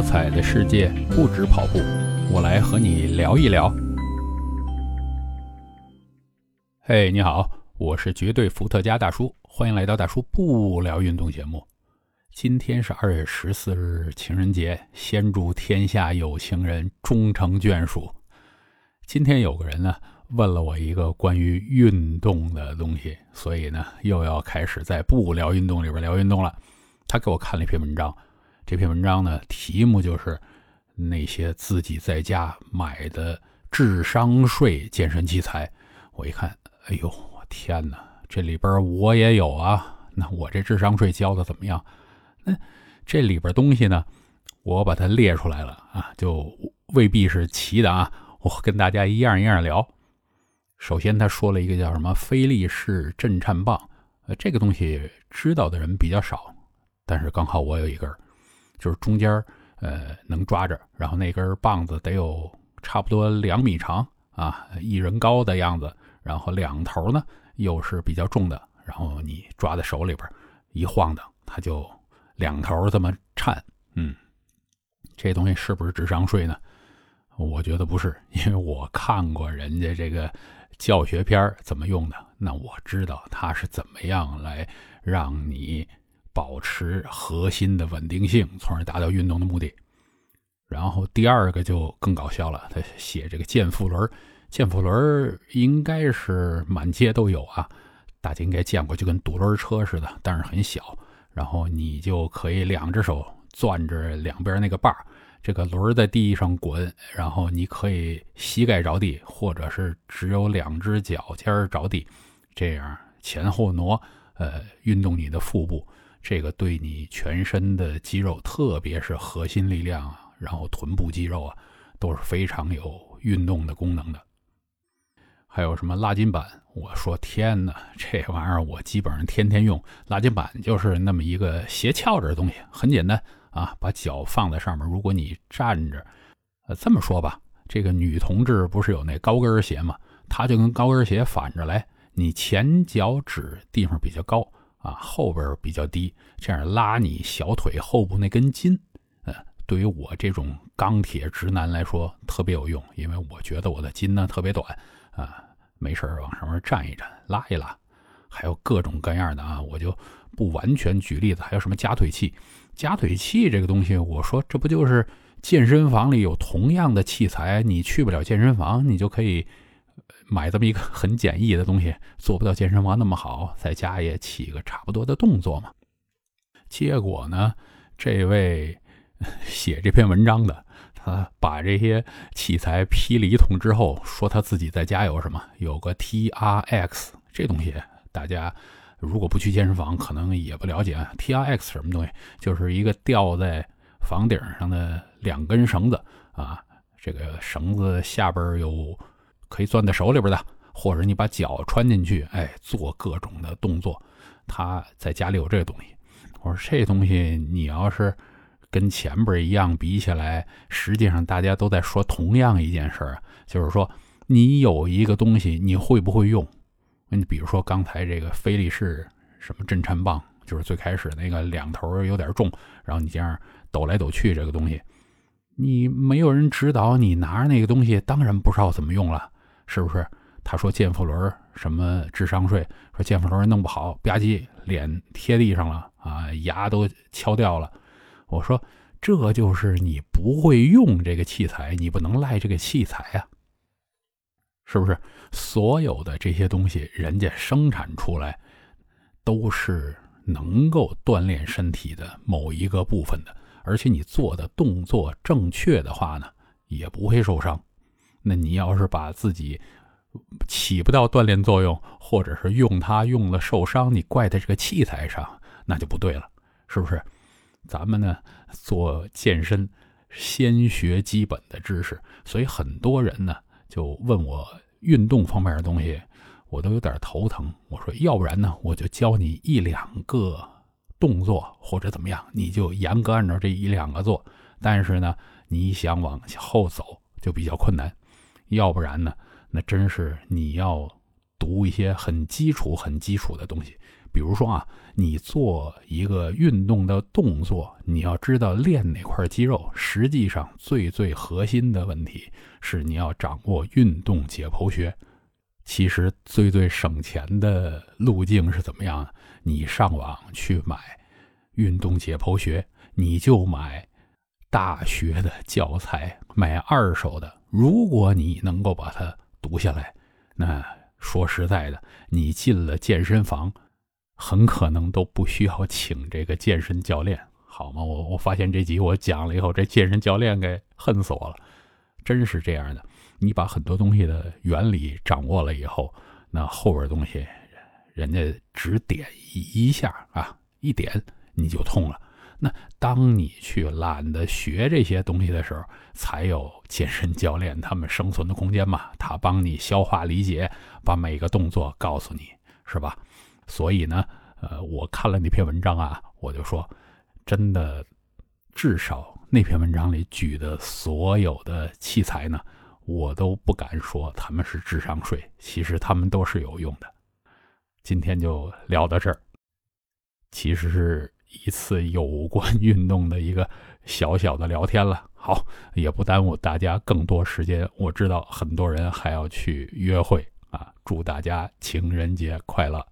多彩的世界不止跑步，我来和你聊一聊。嘿，你好，我是绝对伏特加大叔，欢迎来到大叔不聊运动节目。今天是二月十四日，情人节，先祝天下有情人终成眷属。今天有个人呢问了我一个关于运动的东西，所以呢又要开始在不聊运动里边聊运动了。他给我看了一篇文章。这篇文章呢，题目就是那些自己在家买的智商税健身器材。我一看，哎呦，我天哪，这里边我也有啊！那我这智商税交的怎么样？那这里边东西呢，我把它列出来了啊，就未必是齐的啊。我跟大家一样一样聊。首先，他说了一个叫什么菲力士震颤棒，呃，这个东西知道的人比较少，但是刚好我有一根。就是中间呃，能抓着，然后那根棒子得有差不多两米长啊，一人高的样子，然后两头呢又是比较重的，然后你抓在手里边一晃荡，它就两头这么颤。嗯，这东西是不是智商税呢？我觉得不是，因为我看过人家这个教学片怎么用的，那我知道它是怎么样来让你。保持核心的稳定性，从而达到运动的目的。然后第二个就更搞笑了，他写这个健腹轮，健腹轮应该是满街都有啊，大家应该见过，就跟独轮车似的，但是很小。然后你就可以两只手攥着两边那个把这个轮在地上滚，然后你可以膝盖着地，或者是只有两只脚尖着地，这样前后挪，呃，运动你的腹部。这个对你全身的肌肉，特别是核心力量啊，然后臀部肌肉啊，都是非常有运动的功能的。还有什么拉筋板？我说天哪，这玩意儿我基本上天天用。拉筋板就是那么一个斜翘着的东西，很简单啊，把脚放在上面。如果你站着，呃，这么说吧，这个女同志不是有那高跟鞋吗？它就跟高跟鞋反着来，你前脚趾地方比较高。啊，后边比较低，这样拉你小腿后部那根筋，呃，对于我这种钢铁直男来说特别有用，因为我觉得我的筋呢特别短，啊，没事往上面站一站，拉一拉，还有各种各样的啊，我就不完全举例子，还有什么夹腿器，夹腿器这个东西，我说这不就是健身房里有同样的器材，你去不了健身房，你就可以。买这么一个很简易的东西，做不到健身房那么好，在家也起个差不多的动作嘛。结果呢，这位 写这篇文章的，他把这些器材批了一通之后，说他自己在家有什么，有个 T R X 这东西，大家如果不去健身房，可能也不了解啊 T R X 什么东西，就是一个吊在房顶上的两根绳子啊，这个绳子下边有。可以攥在手里边的，或者你把脚穿进去，哎，做各种的动作。他在家里有这个东西。我说这东西你要是跟前边一样比起来，实际上大家都在说同样一件事儿，就是说你有一个东西，你会不会用？你比如说刚才这个菲力士什么震颤棒，就是最开始那个两头有点重，然后你这样抖来抖去，这个东西你没有人指导，你拿着那个东西，当然不知道怎么用了。是不是？他说健腹轮什么智商税？说健腹轮弄不好，吧唧脸贴地上了啊，牙都敲掉了。我说这就是你不会用这个器材，你不能赖这个器材呀，是不是？所有的这些东西，人家生产出来都是能够锻炼身体的某一个部分的，而且你做的动作正确的话呢，也不会受伤。那你要是把自己起不到锻炼作用，或者是用它用了受伤，你怪在这个器材上，那就不对了，是不是？咱们呢做健身，先学基本的知识，所以很多人呢就问我运动方面的东西，我都有点头疼。我说，要不然呢，我就教你一两个动作，或者怎么样，你就严格按照这一两个做。但是呢，你想往后走就比较困难。要不然呢？那真是你要读一些很基础、很基础的东西，比如说啊，你做一个运动的动作，你要知道练哪块肌肉。实际上，最最核心的问题是你要掌握运动解剖学。其实最最省钱的路径是怎么样？你上网去买运动解剖学，你就买大学的教材，买二手的。如果你能够把它读下来，那说实在的，你进了健身房。很可能都不需要请这个健身教练，好吗？我我发现这集我讲了以后，这健身教练给恨死我了。真是这样的，你把很多东西的原理掌握了以后，那后边东西，人家只点一一下啊，一点你就通了。那当你去懒得学这些东西的时候，才有健身教练他们生存的空间嘛？他帮你消化理解，把每个动作告诉你，是吧？所以呢，呃，我看了那篇文章啊，我就说，真的，至少那篇文章里举的所有的器材呢，我都不敢说他们是智商税，其实他们都是有用的。今天就聊到这儿，其实是一次有关运动的一个小小的聊天了。好，也不耽误大家更多时间。我知道很多人还要去约会啊，祝大家情人节快乐。